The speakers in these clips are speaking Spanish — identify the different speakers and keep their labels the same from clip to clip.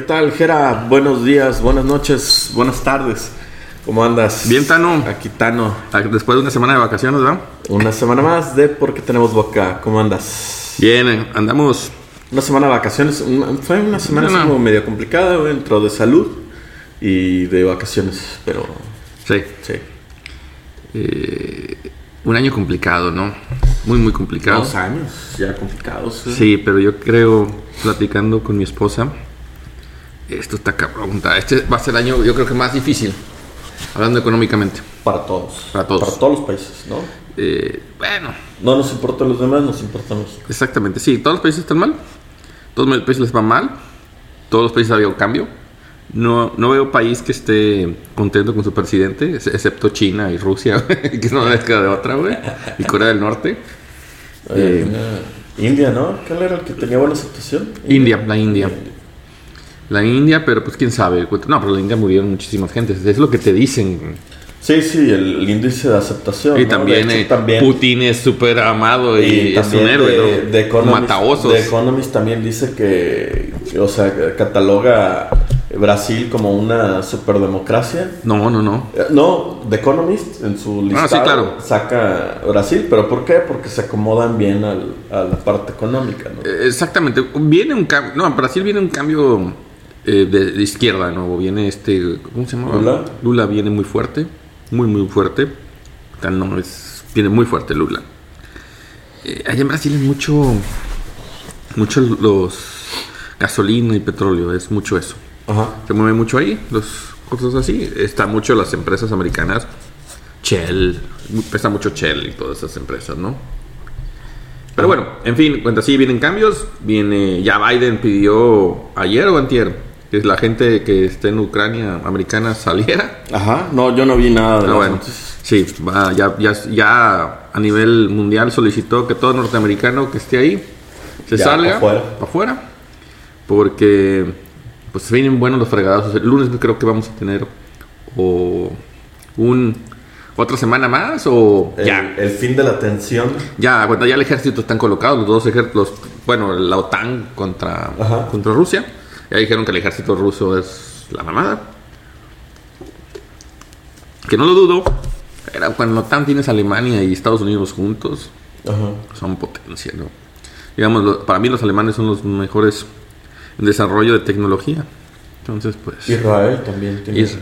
Speaker 1: ¿Qué tal, Jera? Buenos días, buenas noches, buenas tardes. ¿Cómo andas?
Speaker 2: Bien, Tano.
Speaker 1: Aquí, Tano.
Speaker 2: Ah, Después de una semana de vacaciones, ¿verdad?
Speaker 1: Una semana más de Porque tenemos boca. ¿Cómo andas?
Speaker 2: Bien, eh, andamos.
Speaker 1: Una semana de vacaciones. una- fue una semana
Speaker 2: No, no.
Speaker 1: como medio complicada, dentro de salud y de vacaciones, pero
Speaker 2: Sí.
Speaker 1: sí.
Speaker 2: eh, un año complicado, ¿no? Muy, muy complicado.
Speaker 1: Dos años ya complicados. güey.
Speaker 2: Sí, pero yo creo, platicando con mi esposa, esto está cabrón. Este va a ser el año, yo creo que más difícil, hablando económicamente.
Speaker 1: Para todos.
Speaker 2: Para todos.
Speaker 1: Para todos los países, ¿no?
Speaker 2: Eh, bueno,
Speaker 1: No nos importan los demás, nos importan los.
Speaker 2: exactamente. Sí, todos los países están mal. Todos los países les va mal. Todos los países ha habido cambio. No, no veo país que esté contento con su presidente, ex- excepto China y Rusia, que no les queda de otra, güey. Y Corea del Norte.
Speaker 1: Eh,
Speaker 2: Eh,
Speaker 1: India, ¿no? ¿Cuál era el que tenía buena aceptación?
Speaker 2: India, la India. La India, pero pues quién sabe. No, pero la India murieron muchísimas gentes. Es lo que te dicen.
Speaker 1: Sí, sí, el, índice de aceptación.
Speaker 2: Y
Speaker 1: ¿no?
Speaker 2: también,
Speaker 1: De
Speaker 2: eh,
Speaker 1: también
Speaker 2: Putin es súper amado y,
Speaker 1: Y
Speaker 2: es un héroe,
Speaker 1: de,
Speaker 2: ¿no?
Speaker 1: de Economist,
Speaker 2: Mataosos.
Speaker 1: de Economist también dice que, o sea, cataloga Brasil como una superdemocracia.
Speaker 2: No, no, no.
Speaker 1: Eh, No, The Economist en su listado
Speaker 2: Ah, sí, claro.
Speaker 1: saca Brasil, pero ¿por qué? Porque se acomodan bien al- a la parte económica, ¿no?
Speaker 2: Eh, Exactamente. Viene un cambio. No, Brasil viene un cambio eh, de, de izquierda, de nuevo. Viene este. ¿Cómo se llama?
Speaker 1: Lula.
Speaker 2: Lula viene muy fuerte. Muy, muy fuerte. No es. Viene muy fuerte Lula. Eh, allá en Brasil es mucho. Mucho los. Gasolina y petróleo. Es mucho eso.
Speaker 1: Ajá.
Speaker 2: Se mueve mucho ahí, los cosas así. Está mucho las empresas americanas. Shell, pesa mucho Shell y todas esas empresas, ¿no? Pero bueno, en fin, cuenta así, vienen cambios. Viene, ya Biden pidió ayer o antier que la gente que esté en Ucrania americana saliera.
Speaker 1: Ajá, no, yo no vi nada de
Speaker 2: Ah,
Speaker 1: las
Speaker 2: bueno, sí, va, ya, ya, ya a nivel mundial solicitó que todo norteamericano que esté ahí se
Speaker 1: Ya,
Speaker 2: salga
Speaker 1: pa' fuera.
Speaker 2: pa' afuera. Porque pues se vienen buenos los fregados. El lunes creo que vamos a tener o un otra semana más o
Speaker 1: El,
Speaker 2: ya.
Speaker 1: el fin de la tensión.
Speaker 2: Ya, cuando ya el ejército están colocados, los dos ejércitos, bueno, la OTAN contra,
Speaker 1: Ajá.
Speaker 2: contra Rusia. Ya dijeron que el ejército ruso es la mamada. Que no lo dudo. Pero cuando la OTAN tienes Alemania y Estados Unidos juntos,
Speaker 1: Ajá.
Speaker 2: son potencia, ¿no? Digamos, lo- para mí los alemanes son los mejores en desarrollo de tecnología. Entonces, pues...
Speaker 1: Israel también tiene.
Speaker 2: Is-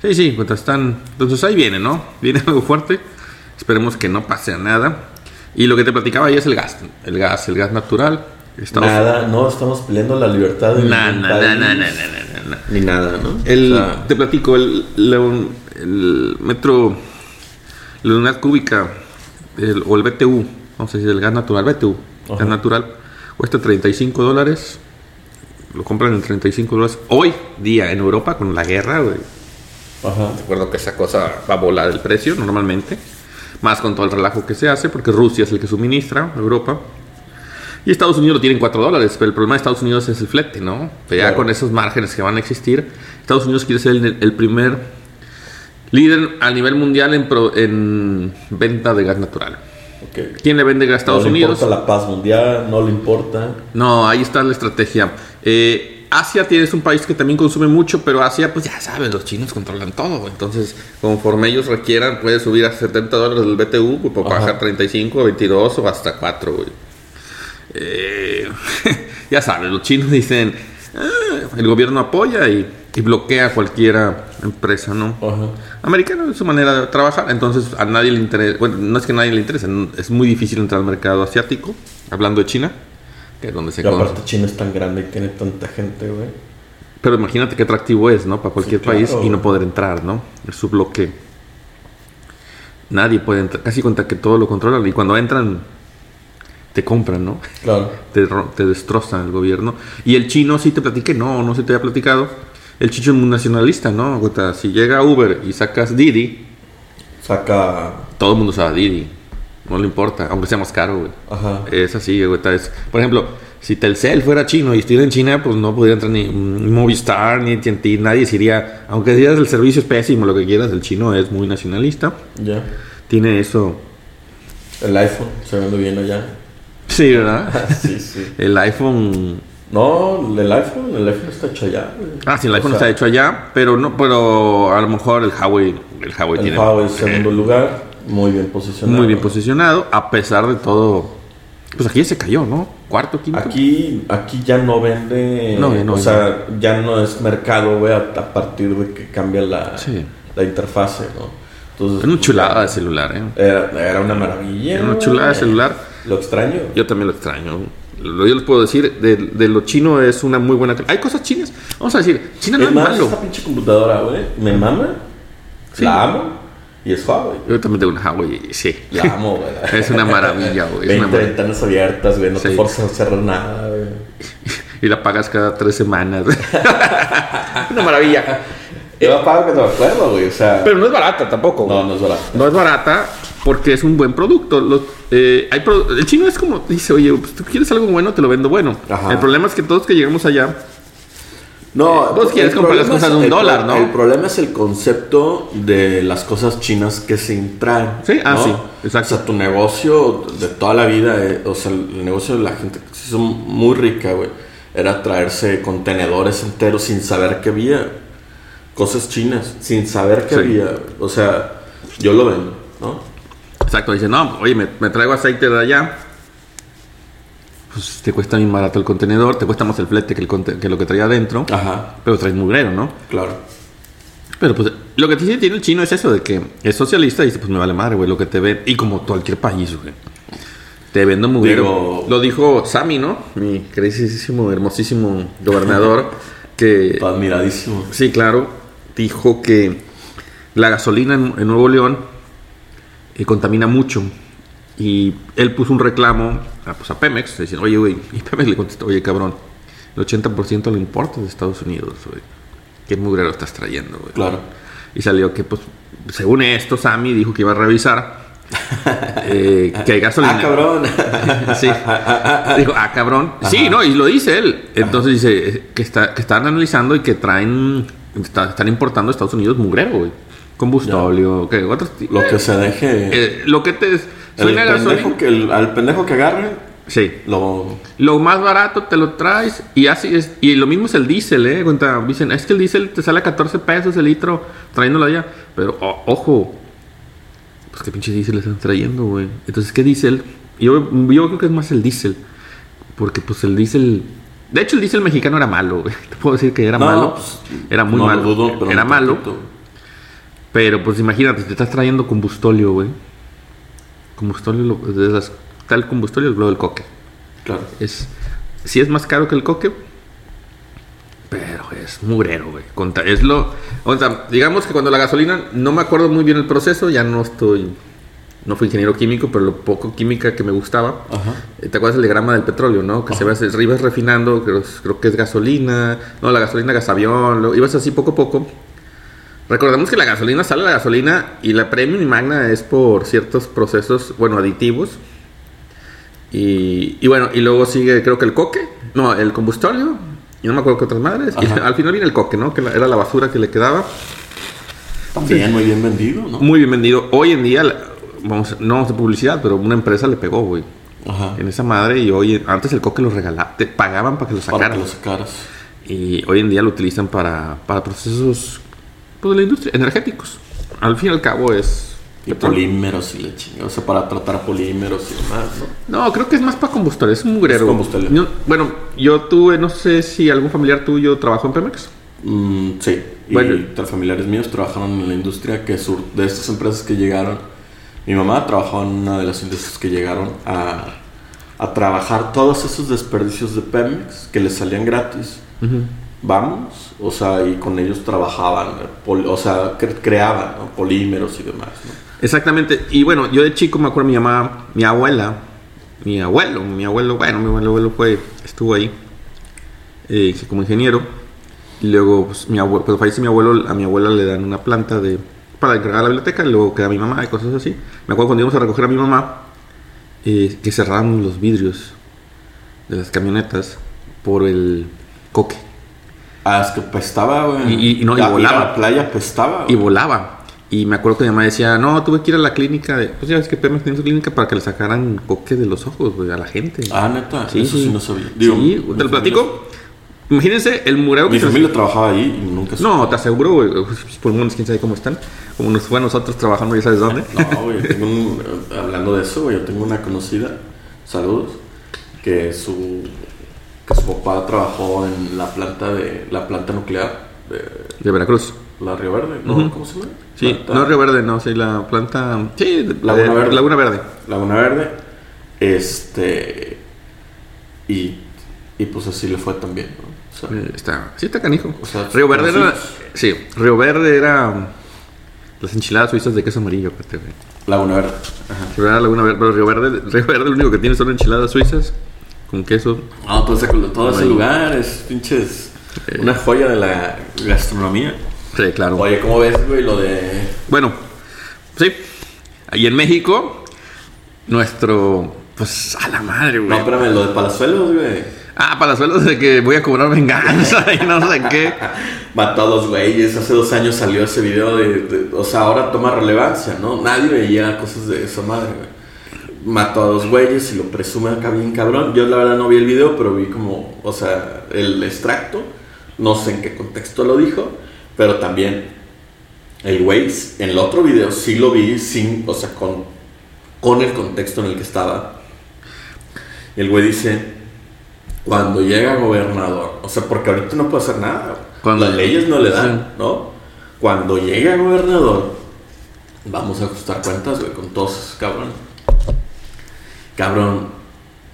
Speaker 2: Sí, sí, mientras están. Entonces ahí viene, ¿no? Viene algo fuerte. Esperemos que no pase nada. Y lo que te platicaba ahí es el gas. El gas, el gas natural. Estados-
Speaker 1: Nada, no estamos peleando la libertad de
Speaker 2: Na,
Speaker 1: ningún
Speaker 2: na, na,
Speaker 1: país.
Speaker 2: na, na, na, na, na.
Speaker 1: Ni nada, ¿no?
Speaker 2: El,
Speaker 1: O sea,
Speaker 2: te platico, el, metro, la unidad cúbica, el- o el BTU, vamos a decir, el gas natural, BTU,
Speaker 1: Ajá.
Speaker 2: gas natural, cuesta 35 dólares. Lo compran en 35 dólares. Hoy día en Europa, con la guerra, güey.
Speaker 1: Ajá.
Speaker 2: Recuerdo que esa cosa va a volar el precio normalmente. Más con todo el relajo que se hace, porque Rusia es el que suministra a Europa. Y Estados Unidos lo tiene en 4 dólares, pero el problema de Estados Unidos es el flete, ¿no? Pero ya
Speaker 1: Claro.
Speaker 2: con esos márgenes que van a existir, Estados Unidos quiere ser el, el primer líder a nivel mundial en, pro- en venta de gas natural. ¿Quién le vende gas a Estados
Speaker 1: no le
Speaker 2: Unidos?
Speaker 1: importa la paz mundial, no le importa.
Speaker 2: No, ahí está la estrategia. Eh, Asia tienes un país que también consume mucho, pero Asia, pues ya sabes, los chinos controlan todo. Entonces, conforme ellos requieran, puede subir a 70 dólares el BTU, pues, bajar 35, 22 o hasta 4, güey. Eh, ya sabes, los chinos dicen, "Ah", el gobierno apoya y, y bloquea cualquier empresa, ¿no?
Speaker 1: Ajá.
Speaker 2: Americano es su manera de trabajar, entonces a nadie le interesa, bueno, no es que a nadie le interese, es muy difícil entrar al mercado asiático, hablando de China, que es donde se
Speaker 1: Y
Speaker 2: conoce.
Speaker 1: aparte China es tan grande y tiene tanta gente, güey.
Speaker 2: Pero imagínate qué atractivo es, ¿no? Para cualquier
Speaker 1: Sí, claro.
Speaker 2: país y no poder entrar, ¿no? Es su bloque. Nadie puede entrar, casi cuenta que todo lo controlan y cuando entran te compran, ¿no?
Speaker 1: Claro.
Speaker 2: Te, te destrozan el gobierno. Y el chino sí te platiqué, no, no se te había platicado. El chicho es muy nacionalista, ¿no? Cuenta, Si llega Uber y sacas Didi,
Speaker 1: Saca.
Speaker 2: todo el mundo sabe Didi. No le importa, aunque sea más caro, güey.
Speaker 1: Ajá.
Speaker 2: Es así, güey. vez. Por ejemplo, si Telcel fuera chino y estuviera en China, pues no podría entrar ni Movistar ni AT&T. Nadie iría, aunque digas el servicio es pésimo, lo que quieras, el chino es muy nacionalista.
Speaker 1: Ya.
Speaker 2: Tiene eso.
Speaker 1: El iPhone se vende bien allá.
Speaker 2: Sí, ¿verdad?
Speaker 1: sí, sí.
Speaker 2: El iPhone
Speaker 1: No, el iPhone, el iPhone está hecho allá. güey.
Speaker 2: Ah, sí, el
Speaker 1: O
Speaker 2: iPhone
Speaker 1: sea,
Speaker 2: está hecho allá, pero no, pero a lo mejor el Huawei, el Huawei
Speaker 1: El
Speaker 2: tiene
Speaker 1: Huawei
Speaker 2: eh,
Speaker 1: segundo lugar, muy bien posicionado.
Speaker 2: muy bien posicionado, a pesar de todo. Pues aquí ya se cayó, ¿no? Cuarto, quinto.
Speaker 1: Aquí, aquí ya no vende,
Speaker 2: No, no
Speaker 1: o
Speaker 2: vende.
Speaker 1: sea, ya no es mercado, güey, a, a partir de que cambia la,
Speaker 2: Sí.
Speaker 1: la interfase, ¿no? Entonces,
Speaker 2: Era una chulada de celular, ¿eh?
Speaker 1: Era, era una maravilla.
Speaker 2: Era una chulada de celular.
Speaker 1: Lo extraño.
Speaker 2: Yo también lo extraño. Lo, yo les puedo decir, de, de lo chino es una muy buena... Hay cosas chinas. Vamos a decir, China no
Speaker 1: es
Speaker 2: es
Speaker 1: más,
Speaker 2: malo.
Speaker 1: esta pinche computadora, güey, me mama,
Speaker 2: Sí.
Speaker 1: la amo, y es Huawei.
Speaker 2: Yo también tengo una Huawei, sí.
Speaker 1: La amo, güey.
Speaker 2: Es una maravilla, güey. Es
Speaker 1: 20
Speaker 2: una maravilla.
Speaker 1: ventanas abiertas, güey, no te
Speaker 2: Sí.
Speaker 1: forzas a cerrar nada, güey.
Speaker 2: Y la pagas cada tres semanas. una maravilla.
Speaker 1: Yo pago que te acuerdo, güey, o sea...
Speaker 2: Pero no es barata tampoco. güey.
Speaker 1: no, no es barato.
Speaker 2: No es barata porque es un buen producto. Los, eh, hay pro- el chino es como, dice, oye, pues tú quieres algo bueno, te lo vendo bueno.
Speaker 1: Ajá.
Speaker 2: El problema es que todos que llegamos allá,
Speaker 1: No,
Speaker 2: Eh, vos quieres comprar las cosas de un dólar, ¿no?
Speaker 1: El problema es el concepto de las cosas chinas que se traen.
Speaker 2: Sí, ah,
Speaker 1: ¿no?
Speaker 2: sí, exacto.
Speaker 1: O sea, tu negocio de toda la vida, eh, o sea, el negocio de la gente que se hizo muy rica, güey, era traerse contenedores enteros sin saber que había. Cosas chinas, sin saber que
Speaker 2: Sí.
Speaker 1: había. O sea, yo lo vendo, ¿no?
Speaker 2: Exacto, dice, no, oye, me, me traigo aceite de allá. Pues te cuesta bien barato el contenedor, te cuesta más el flete que, el conte- que lo que traía adentro.
Speaker 1: Ajá,
Speaker 2: Pero traes mugrero, ¿no?
Speaker 1: claro.
Speaker 2: Pero pues lo que sí tiene el chino es eso de que es socialista y dice, pues me vale madre, güey, lo que te ven. Y como cualquier país, güey. Te vendo mugrero.
Speaker 1: Digo-
Speaker 2: Lo dijo Sammy, ¿no? Mi queridísimo, hermosísimo gobernador. que
Speaker 1: Admiradísimo.
Speaker 2: sí, claro, dijo que la gasolina en, en Nuevo León eh, contamina mucho. Y él puso un reclamo a, pues, a Pemex, diciendo, oye, güey, y Pemex le contestó, oye, cabrón, el 80% lo importa de Estados Unidos, güey. ¿Qué mugrero estás trayendo, güey?
Speaker 1: Claro.
Speaker 2: Y salió que, pues, según esto, Sammy dijo que iba a revisar eh, que hay gasolina.
Speaker 1: Ah, cabrón.
Speaker 2: Sí. Dijo, ah, cabrón. Sí, no, y lo dice él. Entonces dice eh, que, está, que están analizando y que traen, está- están importando a Estados Unidos mugrero, güey. Otros ti-
Speaker 1: Lo que se deje.
Speaker 2: eh, lo que te
Speaker 1: el
Speaker 2: suena gasolina.
Speaker 1: pendejo que, el- al pendejo que agarre,
Speaker 2: Sí.
Speaker 1: lo.
Speaker 2: Lo más barato te lo traes y así es. Y lo mismo es el diésel, ¿eh? Cuenta, dicen, es que el diésel te sale a 14 pesos el litro trayéndolo allá. Pero, o- ojo, pues qué pinche diésel están trayendo, güey. Entonces, ¿qué diésel? Yo, yo creo que es más el diésel. Porque, pues, el diésel... De hecho, el diésel mexicano era malo, güey. Te puedo decir que era
Speaker 1: No,
Speaker 2: malo.
Speaker 1: pues,
Speaker 2: era muy
Speaker 1: no
Speaker 2: malo.
Speaker 1: dudo,
Speaker 2: era malo.
Speaker 1: poquito.
Speaker 2: Pero, pues, imagínate, te estás trayendo combustóleo, güey. Combustóleo, lo- de las- está el combustóleo y luego el coque.
Speaker 1: Claro.
Speaker 2: Es, sí es más caro que el coque, pero es mugrero, güey. Es lo, o sea, digamos que cuando la gasolina, no me acuerdo muy bien el proceso, ya no estoy, no fui ingeniero químico, pero lo poco química que me gustaba.
Speaker 1: Ajá.
Speaker 2: Eh, ¿Te acuerdas del diagrama del petróleo, no? Que se va, se ibas refinando, creo, creo que es gasolina, no, la gasolina gasavión, lo, ibas así poco a poco. Recordemos que la gasolina sale la gasolina y la premium y magna es por ciertos procesos, bueno, aditivos. Y, y bueno, y luego sigue creo que el coque, no, el combustóleo, y no me acuerdo qué otras madres. Y al final viene el coque, ¿no? Que la- era la basura que le quedaba.
Speaker 1: También muy bien vendido, ¿no?
Speaker 2: Muy bien vendido. Hoy en día, vamos, no vamos a publicidad, pero una empresa le pegó, güey.
Speaker 1: Ajá.
Speaker 2: En esa madre y hoy, antes el coque lo regalaba, te pagaban para que lo
Speaker 1: Para
Speaker 2: sacaran.
Speaker 1: que lo sacaras.
Speaker 2: Y hoy en día lo utilizan para, para procesos pues, de la industria, energéticos. Al fin y al cabo es...
Speaker 1: Y polímeros y la chingada. O sea, para tratar polímeros y demás, ¿no?
Speaker 2: No, creo que es más para combustible, es un mugrero.
Speaker 1: Es combustible.
Speaker 2: Yo- bueno, yo tuve, no sé si algún familiar tuyo trabajó en Pemex.
Speaker 1: Mm, sí. Y tres familiares míos trabajaron en la industria que sur de estas empresas que llegaron. Mi mamá trabajaba en una de las industrias que llegaron a, a trabajar todos esos desperdicios de Pemex que les salían gratis. Vamos, o sea, y con ellos trabajaban, o sea, cre- creaban ¿no? polímeros y demás.
Speaker 2: Exactamente. Y bueno, yo de chico me acuerdo mi mamá, mi abuela, mi abuelo, mi abuelo, bueno, mi abuelo, abuelo fue, estuvo ahí eh, como ingeniero. Y luego, pues, mi abuelo, cuando fallece mi abuelo, a mi abuela le dan una planta de para encargar la biblioteca, y luego queda mi mamá y cosas así. Me acuerdo cuando íbamos a recoger a mi mamá, eh, que cerraron los vidrios de las camionetas por el coque.
Speaker 1: Ah, es que pestaba, güey.
Speaker 2: Y- y- y no, y
Speaker 1: ir
Speaker 2: volaba.
Speaker 1: la playa pestaba.
Speaker 2: Y volaba. Y me acuerdo que mi mamá decía, no, tuve que ir a la clínica. De, pues ya ves que Pemex tiene su clínica para que le sacaran coque de los ojos, güey, a la gente.
Speaker 1: Ah, neta.
Speaker 2: Sí,
Speaker 1: Eso sí,
Speaker 2: sí.
Speaker 1: no sabía. Digo,
Speaker 2: sí, te lo platico. Imagínense el mureo que
Speaker 1: Mi
Speaker 2: se-
Speaker 1: familia trabajaba ahí y nunca
Speaker 2: No, te aseguro, güey. Los pulmones, quién sabe cómo están. Como nos fue a nosotros trabajando, ya sabes dónde.
Speaker 1: No, güey, tengo un- hablando de eso, güey, yo tengo una conocida, saludos, que su, que su papá trabajó en la planta de la planta nuclear de
Speaker 2: De Veracruz.
Speaker 1: la Río Verde, ¿no? ¿Cómo se llama?
Speaker 2: Sí,
Speaker 1: Planta-
Speaker 2: no Río Verde, no, sí, la planta. Sí,
Speaker 1: Laguna
Speaker 2: de-
Speaker 1: Verde.
Speaker 2: Laguna Verde.
Speaker 1: Laguna Verde, este, y, y pues así le fue también, ¿no? O sea,
Speaker 2: Eh, Está, sí, está canijo.
Speaker 1: O sea,
Speaker 2: Río Verde era. Sí, Río Verde era. um, Las enchiladas suizas de queso amarillo.
Speaker 1: Laguna Verde, ajá.
Speaker 2: Laguna Verde, pero Río Verde, Río Verde lo único que tiene son enchiladas suizas con queso.
Speaker 1: Todo ese, todo ese lugar es pinches,
Speaker 2: Eh.
Speaker 1: una joya de la gastronomía.
Speaker 2: Sí, claro.
Speaker 1: Oye, ¿cómo ves, güey, lo de
Speaker 2: Bueno, sí. Ahí en México, nuestro. Pues a la madre, güey.
Speaker 1: No, espérame, lo de Palazuelos, güey.
Speaker 2: Ah, palazuelos de que voy a cobrar venganza y no sé qué.
Speaker 1: Mató a dos güeyes. Hace dos años salió ese video de, de- O sea, ahora toma relevancia, ¿no? Nadie veía cosas de esa madre, güey. Mató a dos güeyes y lo presume acá bien cabrón. Yo la verdad no vi el video, pero vi como, o sea, el extracto. No sé en qué contexto lo dijo, pero también el güey en el otro video sí lo vi sin, o sea, con, con el contexto en el que estaba. El güey dice, cuando llega gobernador, o sea, porque ahorita no puede hacer nada.
Speaker 2: Cuando-
Speaker 1: Las leyes no le dan. ¿no? Cuando llega gobernador, vamos a ajustar cuentas, güey, con todos esos cabrones. Cabrón,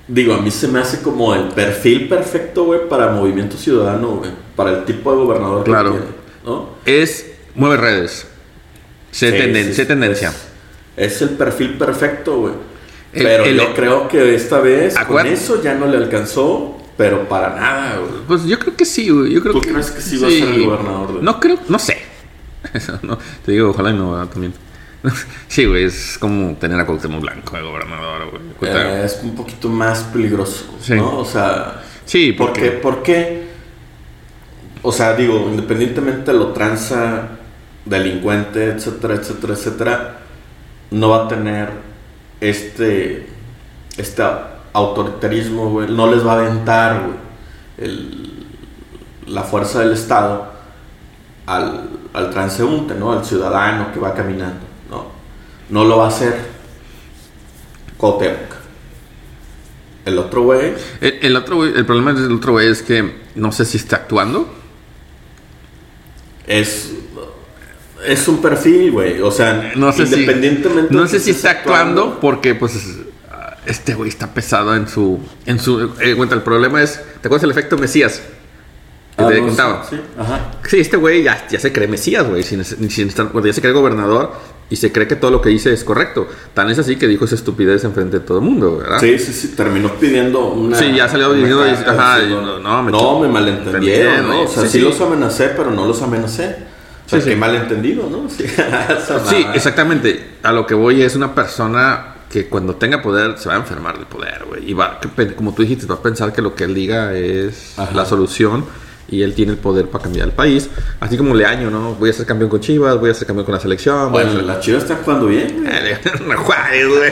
Speaker 1: digo, a mí se me hace como el perfil perfecto, güey, para Movimiento Ciudadano, güey, para el tipo de gobernador
Speaker 2: Claro.
Speaker 1: que tiene, ¿no?
Speaker 2: Es. Mueve redes.
Speaker 1: Sí,
Speaker 2: tenden-
Speaker 1: sí,
Speaker 2: tendencia.
Speaker 1: Es, es el perfil perfecto, güey. Pero
Speaker 2: el-
Speaker 1: yo creo que esta vez con eso ya no le alcanzó, pero para nada, güey.
Speaker 2: Pues yo creo que sí, güey. Yo creo
Speaker 1: ¿Tú
Speaker 2: que,
Speaker 1: crees que sí va a ser el gobernador, güey?
Speaker 2: No creo, no sé. Eso, no, te digo, ojalá y no también. Sí, güey, es como tener a Cuauhtémoc Blanco de gobernador, güey.
Speaker 1: Eh, es un poquito más peligroso,
Speaker 2: Sí.
Speaker 1: ¿no? O sea,
Speaker 2: Sí,
Speaker 1: ¿por
Speaker 2: porque
Speaker 1: qué? ¿Por qué? O sea, digo, independientemente de lo tranza, delincuente, etcétera, etcétera, etcétera, no va a tener este, este autoritarismo, güey. No les va a aventar, güey, el- la fuerza del Estado al, al transeúnte, ¿no? Al ciudadano que va caminando, ¿no? No lo va a hacer Cuauhtémoc. El otro güey,
Speaker 2: el, el otro, güey- el problema del otro güey es que no sé si está actuando.
Speaker 1: es es un perfil, güey. O sea,
Speaker 2: No sé si,
Speaker 1: independientemente
Speaker 2: no
Speaker 1: de
Speaker 2: sé si está actuando porque pues este güey está pesado en su en su eh, cuenta el problema es ¿te acuerdas el efecto Mesías? Que
Speaker 1: Ah,
Speaker 2: te
Speaker 1: no,
Speaker 2: contaba.
Speaker 1: Sí, sí, ajá.
Speaker 2: Sí, este güey ya, ya se cree Mesías, güey. Sin, sin estar- bueno, ya se cree gobernador y se cree que todo lo que dice es correcto. Tan es así que dijo esa estupidez enfrente de todo el mundo, ¿verdad?
Speaker 1: Sí, sí, sí, terminó pidiendo una.
Speaker 2: Sí, ya salió
Speaker 1: carta
Speaker 2: ajá, y no, no, me
Speaker 1: no,
Speaker 2: echó-
Speaker 1: me malentendieron,
Speaker 2: entendieron,
Speaker 1: ¿no? O sea,
Speaker 2: sí,
Speaker 1: sí,
Speaker 2: sí.
Speaker 1: los amenacé, pero no los amenacé. O sea,
Speaker 2: Sí,
Speaker 1: qué malentendido, ¿no? Sí,
Speaker 2: exactamente. A lo que voy es una persona que cuando tenga poder se va a enfermar del poder, güey. Y va, que como tú dijiste, va a pensar que lo que él diga es
Speaker 1: Ajá.
Speaker 2: la solución y él tiene el poder para cambiar el país. Así como Leaño, ¿no? Voy a ser campeón con Chivas, voy a ser campeón con la selección.
Speaker 1: Bueno,
Speaker 2: ser-
Speaker 1: las chivas están jugando bien, güey.
Speaker 2: Juárez, güey.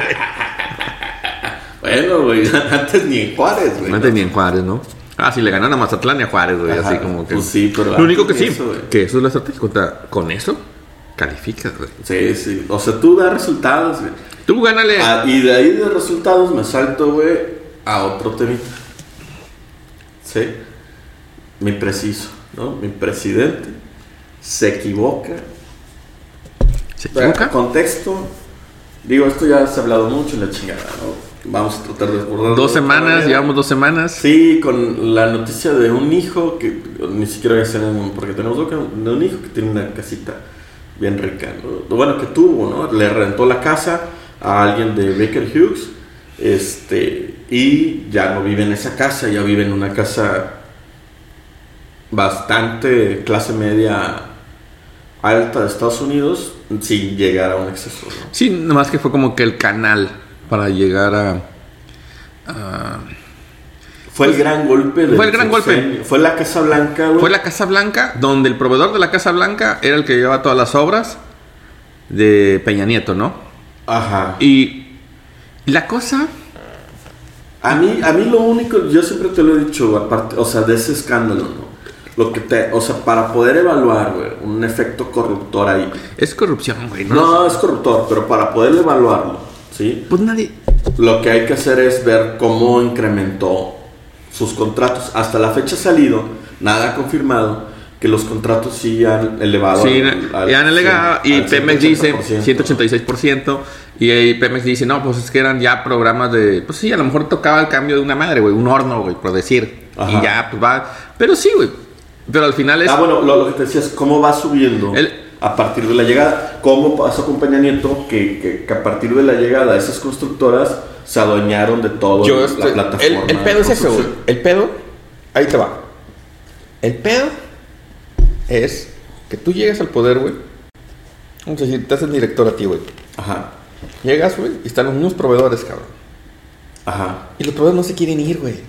Speaker 1: Bueno, güey, antes ni en Juárez, güey.
Speaker 2: No tenía en Juárez, ¿no? Ah, sí, le ganaron a Mazatlán y a Juárez, güey. Así como que.
Speaker 1: pues sí, pero
Speaker 2: Lo único que sí,
Speaker 1: eso,
Speaker 2: que eso es la estrategia. Contra- Con eso, calificas, güey.
Speaker 1: Sí, sí. O sea, tú das resultados, güey.
Speaker 2: Tú gánale.
Speaker 1: Ah, y de ahí de resultados me salto, güey, a otro temita. ¿Sí? Mi preciso, ¿no? Mi presidente se equivoca.
Speaker 2: ¿Se equivoca?
Speaker 1: Contexto. Digo, esto ya se ha hablado mucho en la chingada, ¿no? Vamos a tratar de abordarlo
Speaker 2: Dos semanas, llevamos dos semanas.
Speaker 1: Sí, con la noticia de un hijo que ni siquiera voy a hacer un- porque tenemos boca, de un hijo que tiene una casita bien rica, ¿no? bueno que tuvo, ¿no? Le rentó la casa a alguien de Baker Hughes, este y ya no vive en esa casa, ya vive en una casa bastante clase media alta de Estados Unidos sin llegar a un exceso, ¿no?
Speaker 2: Sí, nomás que fue como que el canal para llegar a. a-
Speaker 1: Fue el gran golpe. del
Speaker 2: Fue el gran golpe.
Speaker 1: Fue la Casa Blanca, güey.
Speaker 2: Fue la Casa Blanca, donde el proveedor de la Casa Blanca era el que llevaba todas las obras. de Peña Nieto, ¿no?
Speaker 1: Ajá.
Speaker 2: Y la cosa,
Speaker 1: A mí, a mí lo único, yo siempre te lo he dicho, aparte, o sea, de ese escándalo. Lo que te, o sea, para poder evaluar, güey, un efecto corruptor ahí.
Speaker 2: es corrupción, güey. ¿no?
Speaker 1: No, es corruptor, pero para poder evaluarlo, ¿sí?
Speaker 2: Pues nadie.
Speaker 1: Lo que hay que hacer es ver cómo incrementó sus contratos. Hasta la fecha ha salido, nada confirmado, que los contratos sí han elevado.
Speaker 2: Sí,
Speaker 1: al- al-
Speaker 2: y han alegado,
Speaker 1: sí,
Speaker 2: y Pemex dice
Speaker 1: 180%.
Speaker 2: 186%, y ahí Pemex dice, no, pues es que eran ya programas de, pues sí, a lo mejor tocaba el cambio de una madre, güey, un horno, güey, por decir,
Speaker 1: Ajá.
Speaker 2: y ya, pues va, pero sí, güey, pero al final es,
Speaker 1: Ah, bueno, lo, lo que te decía es cómo va subiendo
Speaker 2: El-
Speaker 1: a partir de la llegada. ¿Cómo pasó con Peña Nieto? Que, que, que a partir de la llegada esas constructoras se adueñaron de todo
Speaker 2: yo
Speaker 1: la plataforma.
Speaker 2: el, el pedo es eso, el pedo, ahí te va, el pedo es que tú llegas al poder, güey, vamos a decir, te hacen director a ti, güey,
Speaker 1: Ajá,
Speaker 2: llegas, güey, y están los mismos proveedores, cabrón,
Speaker 1: ajá.
Speaker 2: y los proveedores no se quieren ir, güey.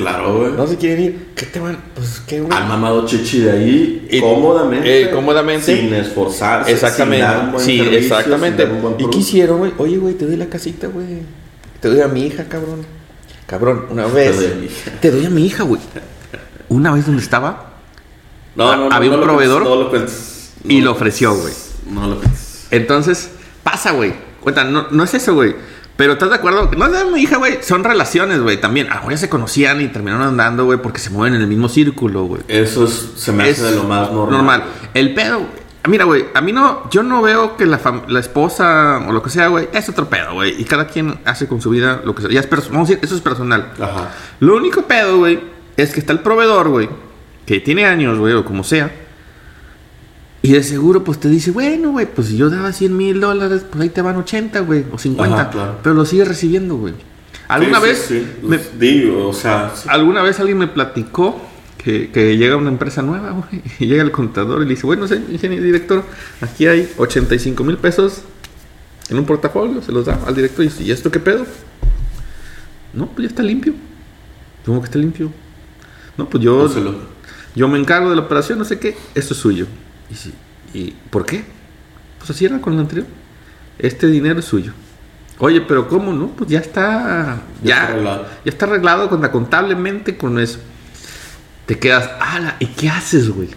Speaker 1: Claro, güey.
Speaker 2: No se quieren ir. ¿Qué te van? Pues qué, güey.
Speaker 1: Han mamado chichi de ahí
Speaker 2: Y-
Speaker 1: cómodamente.
Speaker 2: eh, cómodamente.
Speaker 1: Sin esforzarse.
Speaker 2: Exactamente.
Speaker 1: sin dar un buen
Speaker 2: sí, exactamente.
Speaker 1: sin dar un buen
Speaker 2: ¿Y qué hicieron, güey? Oye, güey, te doy la casita, güey. Te doy a mi hija, cabrón. Cabrón, una vez.
Speaker 1: doy a mi hija.
Speaker 2: Te doy a mi hija, güey. Una vez donde estaba
Speaker 1: No, no, no.
Speaker 2: Había un
Speaker 1: lo
Speaker 2: proveedor
Speaker 1: cuentes, lo cuentes.
Speaker 2: y
Speaker 1: No
Speaker 2: lo ofreció, güey.
Speaker 1: No lo cuentes.
Speaker 2: Entonces, pasa, güey. Cuenta, no, no es eso, güey. Pero ¿estás de acuerdo? No es mi hija, güey. Son relaciones, güey. También. Ahora ya se conocían y terminaron andando, güey, porque se mueven en el mismo círculo, güey.
Speaker 1: Eso es, se me hace de lo más normal.
Speaker 2: El pedo, güey. Mira, güey, a mí no, yo no veo que la, fam- la esposa o lo que sea, güey, es otro pedo, güey. Y cada quien hace con su vida lo que sea. Ya es vamos a decir, eso es personal.
Speaker 1: Ajá.
Speaker 2: Lo único pedo, güey, es que está el proveedor, güey, que tiene años, güey, o como sea. Y de seguro, pues te dice, bueno, güey, pues si yo daba 100 mil dólares, pues ahí te van 80, güey, o 50.
Speaker 1: Ajá, claro.
Speaker 2: Pero lo sigues recibiendo, güey. ¿Alguna
Speaker 1: Sí,
Speaker 2: vez?
Speaker 1: sí, sí.
Speaker 2: me-
Speaker 1: Digo, o sea.
Speaker 2: ¿Alguna vez alguien me platicó que, que llega una empresa nueva, güey? Y llega el contador y le dice, bueno, ingeniero director, aquí hay 85 mil pesos en un portafolio, se los da al director y dice, ¿y esto qué pedo? No, pues ya está limpio. ¿Cómo que está limpio? No, pues yo,
Speaker 1: lo-
Speaker 2: yo me encargo de la operación, no sé qué, esto es suyo. Y, sí, ¿y por qué? Pues así era con el anterior. Este dinero es suyo. Oye, pero ¿cómo no? Pues ya está.
Speaker 1: Ya
Speaker 2: Ya,
Speaker 1: está arreglado.
Speaker 2: ya está arreglado la- contablemente con eso. Te quedas, ala, ¿y qué haces, güey?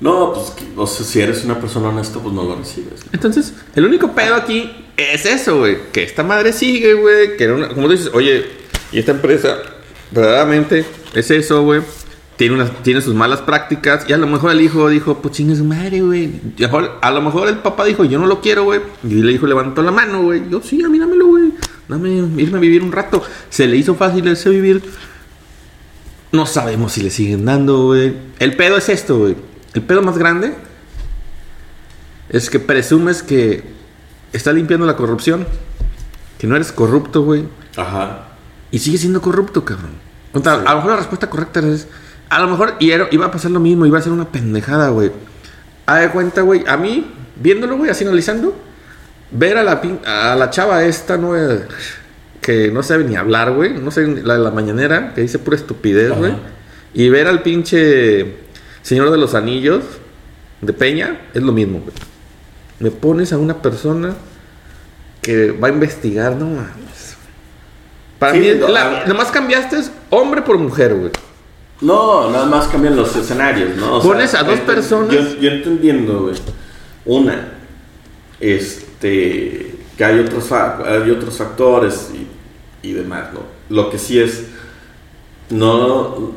Speaker 1: No, pues, que- o sea, si eres una persona honesta, pues no lo recibes.
Speaker 2: Entonces, el único pedo aquí es eso, güey. Que esta madre sigue, güey. Que era una, como dices, oye, y esta empresa, verdaderamente, es eso, güey. Tiene, unas, tiene sus malas prácticas. Y a lo mejor el hijo dijo, pues chingue su madre, güey. A lo mejor- el papá dijo, yo no lo quiero, güey. Y el hijo levantó la mano, güey. Yo, sí, a mí dámelo, güey. Dame irme a vivir un rato. Se le hizo fácil ese vivir. No sabemos si le siguen dando, güey. El pedo es esto, güey. El pedo más grande es que presumes que está limpiando la corrupción, que no eres corrupto, güey,
Speaker 1: Ajá.
Speaker 2: y sigues siendo corrupto, cabrón. O sea, A lo mejor la respuesta correcta es, a lo mejor y era- iba a pasar lo mismo, iba a ser una pendejada, güey. Haz de cuenta, güey, a mí, viéndolo, güey, así analizando, ver a la, pin- a la chava esta, ¿no? Eh, que no sabe ni hablar, güey, no sé, la de la mañanera, que dice pura estupidez, güey, y ver al pinche señor de los anillos de Peña, es lo mismo, güey. Me pones a una persona que va a investigar, no mames. Para
Speaker 1: Sí,
Speaker 2: mí,
Speaker 1: no,
Speaker 2: la-
Speaker 1: a-
Speaker 2: nomás cambiaste hombre por mujer, güey.
Speaker 1: No, nada más cambian los escenarios, ¿no? O
Speaker 2: Pones a dos personas.
Speaker 1: Yo, yo entendiendo, güey. Una, este, que hay otros, hay otros factores y, y demás, ¿no? Lo que sí es, no,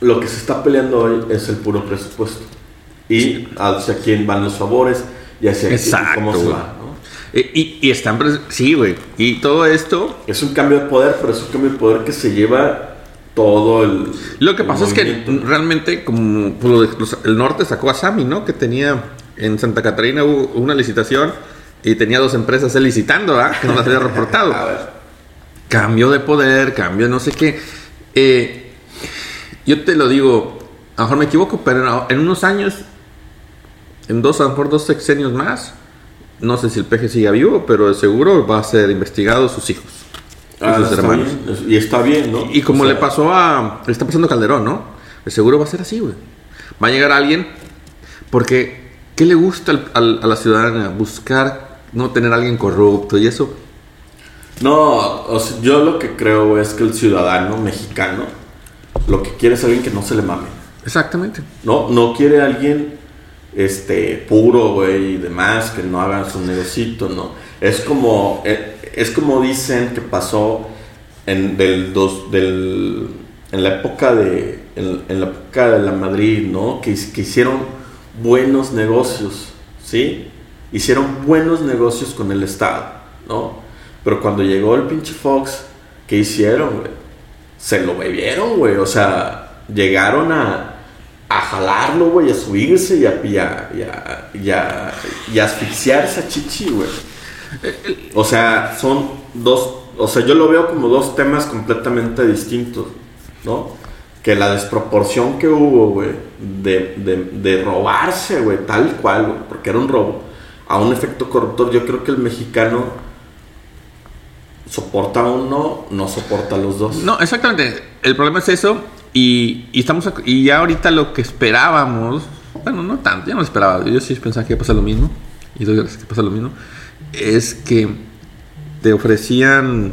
Speaker 1: lo que se está peleando hoy es el puro presupuesto. Y hacia quién van los favores y hacia quién- cómo se
Speaker 2: güey.
Speaker 1: va, ¿no?
Speaker 2: Y, y, están. Sí, güey. Y todo esto.
Speaker 1: Es un cambio de poder, pero es un cambio de poder que se lleva todo el.
Speaker 2: Lo que
Speaker 1: el
Speaker 2: pasa es que realmente, como pues, los- el norte sacó a Sami, ¿no? Que tenía en Santa Catarina hubo una licitación y tenía dos empresas licitando, ¿ah? Que no las había reportado.
Speaker 1: A ver.
Speaker 2: Cambio de poder, cambio no sé qué. Eh, yo te lo digo, a lo mejor me equivoco, pero en, unos años, en dos, a lo mejor dos sexenios más, no sé si el peje sigue vivo, pero de seguro va a ser investigado sus hijos
Speaker 1: Ah,
Speaker 2: sus
Speaker 1: está
Speaker 2: hermanos.
Speaker 1: bien, es- y está bien, ¿no?
Speaker 2: Y como
Speaker 1: O sea,
Speaker 2: le pasó a. Le está pasando a Calderón, ¿no? Seguro va a ser así, güey. Va a llegar alguien. Porque ¿Qué le gusta al- al- a la ciudadana? Buscar no tener a alguien corrupto y eso.
Speaker 1: No, o sea, yo lo que creo es que el ciudadano mexicano lo que quiere es alguien que no se le mame.
Speaker 2: Exactamente.
Speaker 1: No, no quiere alguien este puro, güey, y demás, que no haga su negocito, no. Es como eh, es como dicen que pasó en del dos del en la época de en, la época de la Madrid, ¿no? Que, hicieron buenos negocios, ¿sí? Hicieron buenos negocios con el Estado, ¿no? Pero cuando llegó el pinche Fox, ¿qué hicieron, güey? Se lo bebieron, güey. O sea, llegaron a, a jalarlo, güey, a subirse y a, y a, y a- y a- y a asfixiar esa chichi, güey. O sea, son dos, o sea, yo lo veo como dos temas completamente distintos, ¿no? Que la desproporción que hubo, güey, de, de, de robarse, güey, tal cual, güey, porque era un robo, a un efecto corruptor, yo creo que el mexicano soporta uno, no soporta los dos.
Speaker 2: No, exactamente. El problema es eso. Y, y estamos y ya ahorita lo que esperábamos, bueno, no tanto, ya no lo esperaba. Yo sí pensaba que iba a pasar lo mismo. Y que pasa lo mismo. Es que te ofrecían.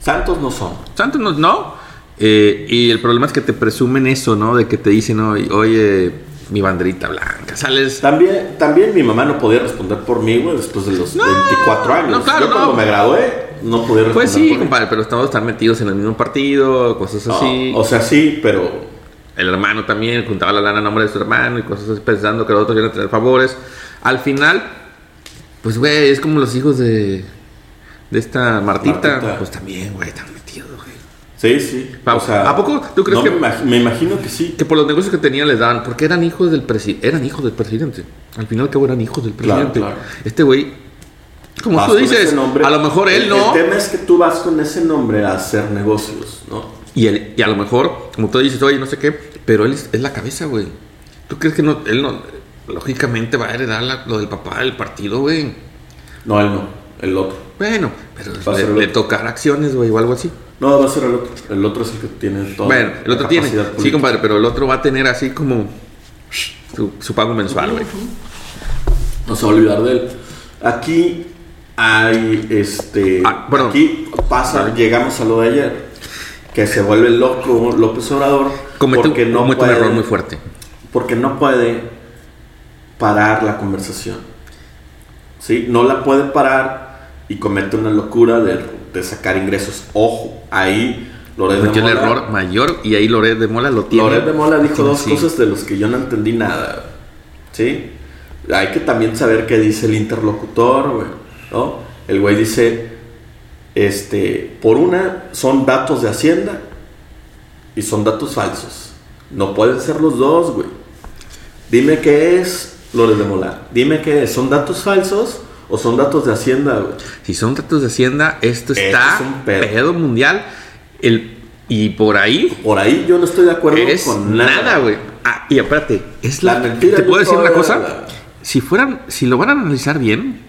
Speaker 1: Santos no son.
Speaker 2: Santos no, no. Eh, y el problema es que te presumen eso, ¿no? De que te dicen, oye, mi banderita blanca. Sales.
Speaker 1: También, también mi mamá no podía responder por mí, güey, después de los 24 años.
Speaker 2: no, claro,
Speaker 1: Yo cuando
Speaker 2: no.
Speaker 1: me gradué, no podía responder
Speaker 2: Pues sí,
Speaker 1: por mí.
Speaker 2: compadre, pero estamos tan metidos en el mismo partido, cosas
Speaker 1: No,
Speaker 2: así.
Speaker 1: o sea, sí, pero
Speaker 2: El hermano también juntaba la lana a nombre de su hermano y cosas así, pensando que los otros iban a tener favores. Al final, pues, güey, es como los hijos de, de esta Martita.
Speaker 1: Martita.
Speaker 2: Pues también, güey, están metidos, güey.
Speaker 1: sí, sí.
Speaker 2: Pa-
Speaker 1: O sea,
Speaker 2: ¿a poco tú crees
Speaker 1: no
Speaker 2: que-
Speaker 1: Me, imag- me imagino que sí.
Speaker 2: Que por los negocios que tenían les daban, porque eran hijos del presidente. Eran hijos del presidente. Al final, que eran hijos del
Speaker 1: Claro,
Speaker 2: presidente.
Speaker 1: claro.
Speaker 2: Este güey, como
Speaker 1: Vas
Speaker 2: tú dices,
Speaker 1: nombre.
Speaker 2: a lo mejor él
Speaker 1: El-
Speaker 2: no.
Speaker 1: El tema es que tú vas con ese nombre a hacer negocios, ¿no?
Speaker 2: Y, él- y a lo mejor, como tú dices, oye, no sé qué, pero él es, es la cabeza, güey. ¿Tú crees que no, él no, lógicamente va a heredar la- lo del papá del partido, güey?
Speaker 1: No, él no, el otro.
Speaker 2: Bueno, pero
Speaker 1: Va
Speaker 2: le, le
Speaker 1: otro.
Speaker 2: tocará acciones, güey, o algo así.
Speaker 1: No, va a ser el otro. El otro es el que tiene todo.
Speaker 2: bueno, el otro tiene. Sí, compadre, pero el otro va a tener así como su, su pago mensual, güey.
Speaker 1: No se va a olvidar de él. Aquí hay este.
Speaker 2: Ah, perdón.
Speaker 1: Aquí pasa, llegamos a lo de ayer. Que se vuelve loco López Obrador.
Speaker 2: Comete,
Speaker 1: porque no
Speaker 2: comete
Speaker 1: puede,
Speaker 2: un error muy fuerte.
Speaker 1: Porque no puede parar la conversación. ¿Sí? No la puede parar y comete una locura de, de sacar ingresos. Ojo, ahí Loret de
Speaker 2: Cometió el
Speaker 1: Mola-
Speaker 2: error mayor y ahí Loret de Mola lo tiene.
Speaker 1: Loret de Mola dijo dos cosas de los que yo no entendí nada. ¿Sí? Hay que también saber qué dice el interlocutor, güey. ¿No? El güey dice, este, por una, son datos de Hacienda y son datos falsos. No pueden ser los dos, güey. Dime qué es Loret de Mola. Dime qué es. ¿Son datos falsos o son datos de Hacienda, güey?
Speaker 2: Si son datos de Hacienda, esto está
Speaker 1: es un pedo.
Speaker 2: pedo. mundial. El, y por ahí
Speaker 1: Por ahí yo no estoy de acuerdo
Speaker 2: es
Speaker 1: con
Speaker 2: nada, güey. Ah, y aparte, es
Speaker 1: La
Speaker 2: la,
Speaker 1: mentira
Speaker 2: ¿Te puedo decir una cosa?
Speaker 1: la-
Speaker 2: Si fueran, si lo van a analizar bien,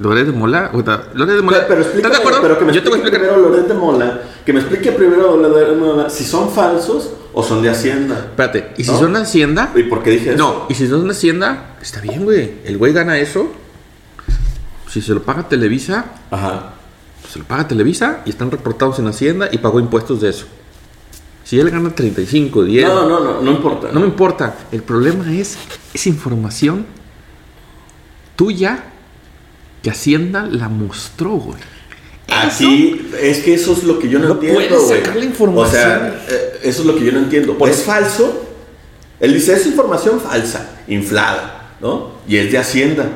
Speaker 2: Loret de Mola, o Loret de Mola,
Speaker 1: Pero, pero
Speaker 2: ¿estás de acuerdo?
Speaker 1: pero que me
Speaker 2: Yo te voy a explicar.
Speaker 1: primero Loret de Mola, que me explique primero Loret de Mola si son falsos o son de Hacienda.
Speaker 2: Espérate, y si
Speaker 1: ¿No?
Speaker 2: son de Hacienda,
Speaker 1: ¿Y por qué dije eso?
Speaker 2: no, y si son de Hacienda, está bien, güey. El güey gana eso. Si se lo paga Televisa,
Speaker 1: Ajá.
Speaker 2: pues se lo paga Televisa y están reportados en Hacienda y pagó impuestos de eso. Si él gana 35, 10,
Speaker 1: No, no, no, no importa.
Speaker 2: No me importa. El problema es esa información tuya que Hacienda la mostró, güey.
Speaker 1: Aquí es que eso es lo que yo no,
Speaker 2: No
Speaker 1: entiendo,
Speaker 2: puedes
Speaker 1: güey.
Speaker 2: sacar la información.
Speaker 1: O sea, eh, eso es lo que yo no entiendo.
Speaker 2: Por-
Speaker 1: es falso. Él dice, es información falsa, inflada, ¿no? Y es de Hacienda.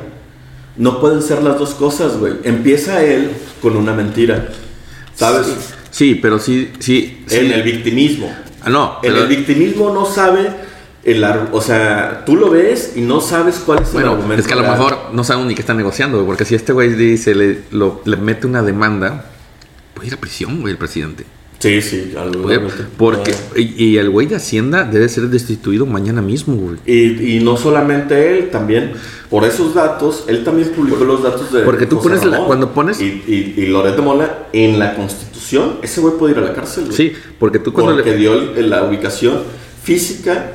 Speaker 1: No pueden ser las dos cosas, güey. Empieza él con una mentira, ¿sabes?
Speaker 2: Sí, pero sí, sí. sí.
Speaker 1: En el victimismo.
Speaker 2: Ah, no,
Speaker 1: En
Speaker 2: pero-
Speaker 1: el victimismo no sabe el o sea, tú lo ves y no sabes cuál es el
Speaker 2: bueno,
Speaker 1: argumento.
Speaker 2: es que a lo mejor no saben ni qué están negociando, güey, porque si este güey dice, le, lo- le mete una demanda, puede ir a prisión, güey, el presidente.
Speaker 1: Sí, sí, algo.
Speaker 2: porque, y, y el güey de Hacienda debe ser destituido mañana mismo, güey.
Speaker 1: Y, y no solamente él, también por esos datos, él también publicó los datos de.
Speaker 2: Porque tú
Speaker 1: José
Speaker 2: pones la-
Speaker 1: Ramón.
Speaker 2: cuando pones-
Speaker 1: Y, y, y Loret de Mola en la constitución, ese güey puede ir a la cárcel, güey.
Speaker 2: Sí, porque tú cuando
Speaker 1: Porque
Speaker 2: le...
Speaker 1: dio el- la ubicación física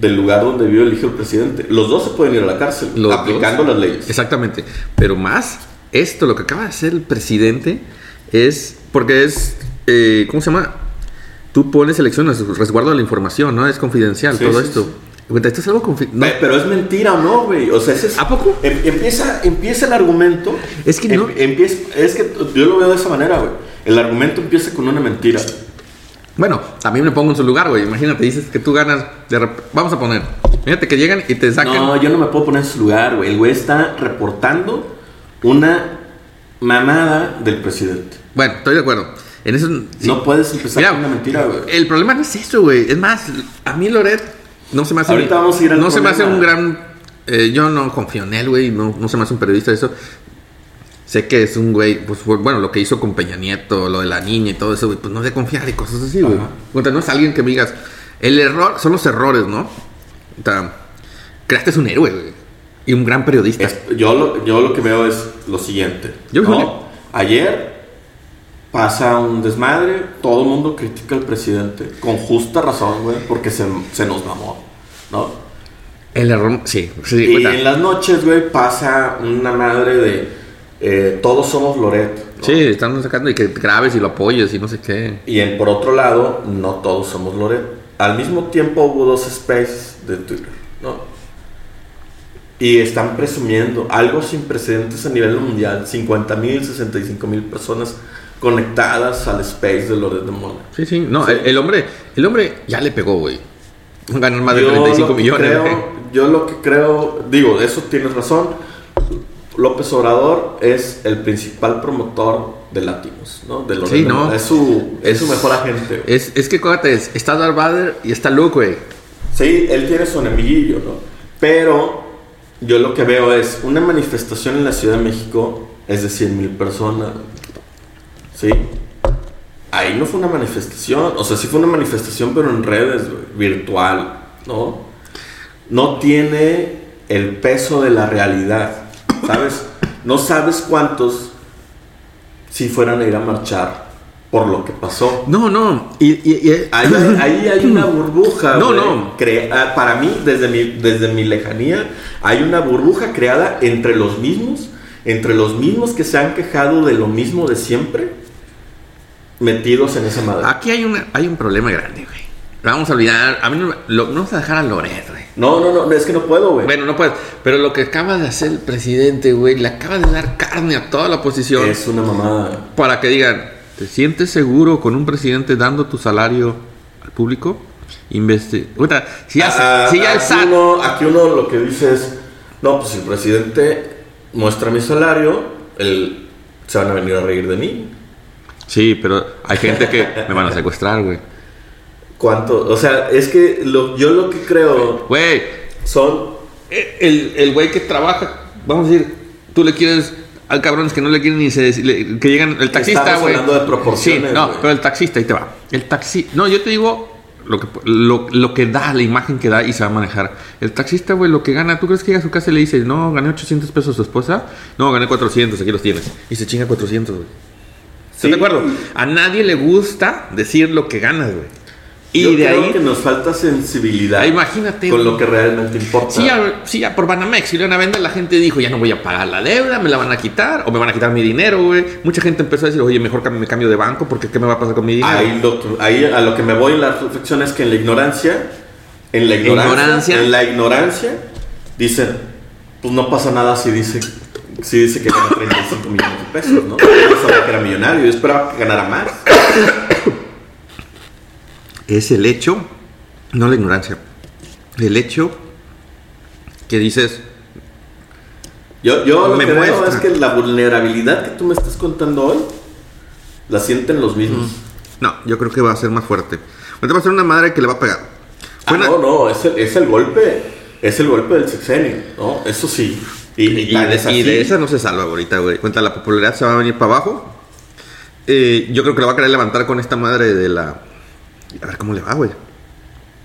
Speaker 1: del lugar donde vive el hijo del presidente. Los dos se pueden ir a la cárcel,
Speaker 2: Los
Speaker 1: aplicando
Speaker 2: dos.
Speaker 1: las leyes.
Speaker 2: Exactamente. Pero más, esto, lo que acaba de hacer el presidente es. Porque es. eh, ¿Cómo se llama? Tú pones elecciones, resguardo de la información, ¿no? Es confidencial
Speaker 1: Sí,
Speaker 2: todo
Speaker 1: sí,
Speaker 2: esto.
Speaker 1: sí.
Speaker 2: Esto es algo confidencial.
Speaker 1: Pe- Pero es mentira o no, güey. O sea, ese es.
Speaker 2: ¿A poco?
Speaker 1: Em- empieza, empieza el argumento.
Speaker 2: Es que no-
Speaker 1: em- empieza, es que yo lo veo de esa manera, güey. El argumento empieza con una mentira.
Speaker 2: Bueno, también me pongo en su lugar, güey. Imagínate, dices que tú ganas. De rep- Vamos a poner. Fíjate que llegan y te sacan.
Speaker 1: No, yo no me puedo poner en su lugar, güey. El güey está reportando una mamada del presidente.
Speaker 2: Bueno, estoy de acuerdo. En eso. sí.
Speaker 1: No puedes empezar
Speaker 2: Mira,
Speaker 1: con una mentira, güey.
Speaker 2: El problema no es eso, güey. Es más, a mí Loret no se me hace.
Speaker 1: Ahorita vamos a ir al
Speaker 2: No se me hace
Speaker 1: problema.
Speaker 2: un gran. eh, yo no confío en él, güey. No, no se me hace un periodista de eso. Sé que es un güey, pues fue- bueno, lo que hizo con Peña Nieto, lo de la niña y todo eso, güey, pues no de confiar y cosas así, güey.
Speaker 1: Ajá.
Speaker 2: Cuenta, no es alguien que me digas, el error son los errores, ¿no? O sea, creaste es un héroe, güey. Y un gran periodista.
Speaker 1: Es- yo, lo, yo lo que veo es lo siguiente.
Speaker 2: Yo,
Speaker 1: ¿no? Ayer pasa un desmadre, todo el mundo critica al presidente, con justa razón, güey, porque se, se nos mamó, ¿no?
Speaker 2: El error, sí, sí,
Speaker 1: y
Speaker 2: cuenta.
Speaker 1: en las noches, güey, pasa una madre de eh, todos somos Loret. ¿no?
Speaker 2: Sí, están sacando y que grabes y lo apoyes y no sé qué.
Speaker 1: Y en, por otro lado, no todos somos Loret. Al mismo tiempo hubo dos spaces de Twitter, ¿no? Y están presumiendo algo sin precedentes a nivel mundial. 50 mil, 65 mil personas conectadas al space de Loret de Mola.
Speaker 2: Sí, sí, no,
Speaker 1: Sí.
Speaker 2: El, el hombre, el hombre ya le pegó, güey. Ganar más de
Speaker 1: Yo
Speaker 2: 35
Speaker 1: lo que
Speaker 2: millones.
Speaker 1: creo- yo lo que creo, digo, eso tienes razón. López Obrador es el principal promotor de latinos, ¿no? De
Speaker 2: Sí, no.
Speaker 1: Es su, es, su
Speaker 2: Es-
Speaker 1: mejor agente.
Speaker 2: Es, es que es- está Darth Vader y está Luke, güey.
Speaker 1: Sí, él tiene su enemiguillo, ¿no? Pero yo lo que veo es una manifestación en la Ciudad de México es de 100 mil personas. ¿Sí? Ahí no fue una manifestación, o sea, sí fue una manifestación, pero en redes, güey, virtual, ¿no? No tiene el peso de la realidad, ¿sabes? No sabes cuántos si fueran a ir a marchar por lo que pasó.
Speaker 2: No, no. Y, y- y-
Speaker 1: Ahí, ahí hay una burbuja.
Speaker 2: No, no.
Speaker 1: Crea- para mí, desde mi, desde mi lejanía, hay una burbuja creada entre los mismos, entre los mismos que se han quejado de lo mismo de siempre, metidos en esa madre.
Speaker 2: aquí hay, una, hay un problema grande, güey. Vamos a olvidar. A mí no, lo- no vamos a dejar a Loret, güey.
Speaker 1: No, no, no, es que no puedo, güey.
Speaker 2: Bueno, no puedes. Pero lo que acaba de hacer el presidente, güey, le acaba de dar carne a toda la oposición
Speaker 1: es una mamada.
Speaker 2: para que digan, ¿te sientes seguro con un presidente dando tu salario al público? Investe. Puta, si ya,
Speaker 1: Ah,
Speaker 2: si ya el
Speaker 1: aquí,
Speaker 2: SAT.
Speaker 1: uno, aquí uno lo que dice es, no, pues si el presidente muestra mi salario, él, se van a venir a reír de mí.
Speaker 2: Sí, pero hay gente que me van a secuestrar, güey.
Speaker 1: ¿Cuánto? O sea, es que lo- yo lo que creo
Speaker 2: Güey,
Speaker 1: son
Speaker 2: el el güey que trabaja, vamos a decir, tú le quieres. Hay cabrones que no le quieren ni se le- que llegan el taxista, güey.
Speaker 1: hablando de proporciones,
Speaker 2: Sí, no,
Speaker 1: güey.
Speaker 2: pero el taxista ahí te va. El taxi, no, yo te digo lo que lo, lo que da, la imagen que da y se va a manejar. El taxista, güey, lo que gana, ¿tú crees que llega a su casa y le dice, "No, gané 800 pesos a su esposa"? No, gané 400, aquí los tienes. Y se chinga 400, güey. ¿Estás
Speaker 1: Sí.
Speaker 2: de acuerdo? A nadie le gusta decir lo que ganas, güey. Y
Speaker 1: Yo
Speaker 2: de
Speaker 1: creo
Speaker 2: ahí
Speaker 1: que nos falta sensibilidad
Speaker 2: Ah, imagínate,
Speaker 1: con lo que realmente importa.
Speaker 2: Sí ya, sí, ya por Banamex, si le van a vender, la gente dijo, ya no voy a pagar la deuda, me la van a quitar, o me van a quitar mi dinero, güey. Mucha gente empezó a decir, oye, mejor me cambio de banco, porque ¿qué me va a pasar con mi dinero?
Speaker 1: ahí, que- ahí a lo que me voy en la reflexión es que en la ignorancia, en la ignorancia,
Speaker 2: Ignorancia.
Speaker 1: en la ignorancia, dicen, pues no pasa nada si dice, si dice que gana 35 millones de pesos, ¿no? Yo sabía que era millonario, yo esperaba que ganara más.
Speaker 2: Es el hecho, no la ignorancia, el hecho que dices,
Speaker 1: Yo, yo lo
Speaker 2: Me
Speaker 1: que veo
Speaker 2: muestra.
Speaker 1: es que la vulnerabilidad que tú me estás contando hoy, la sienten los mismos.
Speaker 2: no, yo creo que va a ser más fuerte. Ahorita va a ser una madre que le va a pegar.
Speaker 1: Ah, no, no, es el, es el golpe, es el golpe del sexenio, ¿no? Eso sí. Y,
Speaker 2: Y, de esa no se salva ahorita, güey. Cuenta, la popularidad se va a venir para abajo. Eh, yo creo que la va a querer levantar con esta madre de la... A ver cómo le va, güey.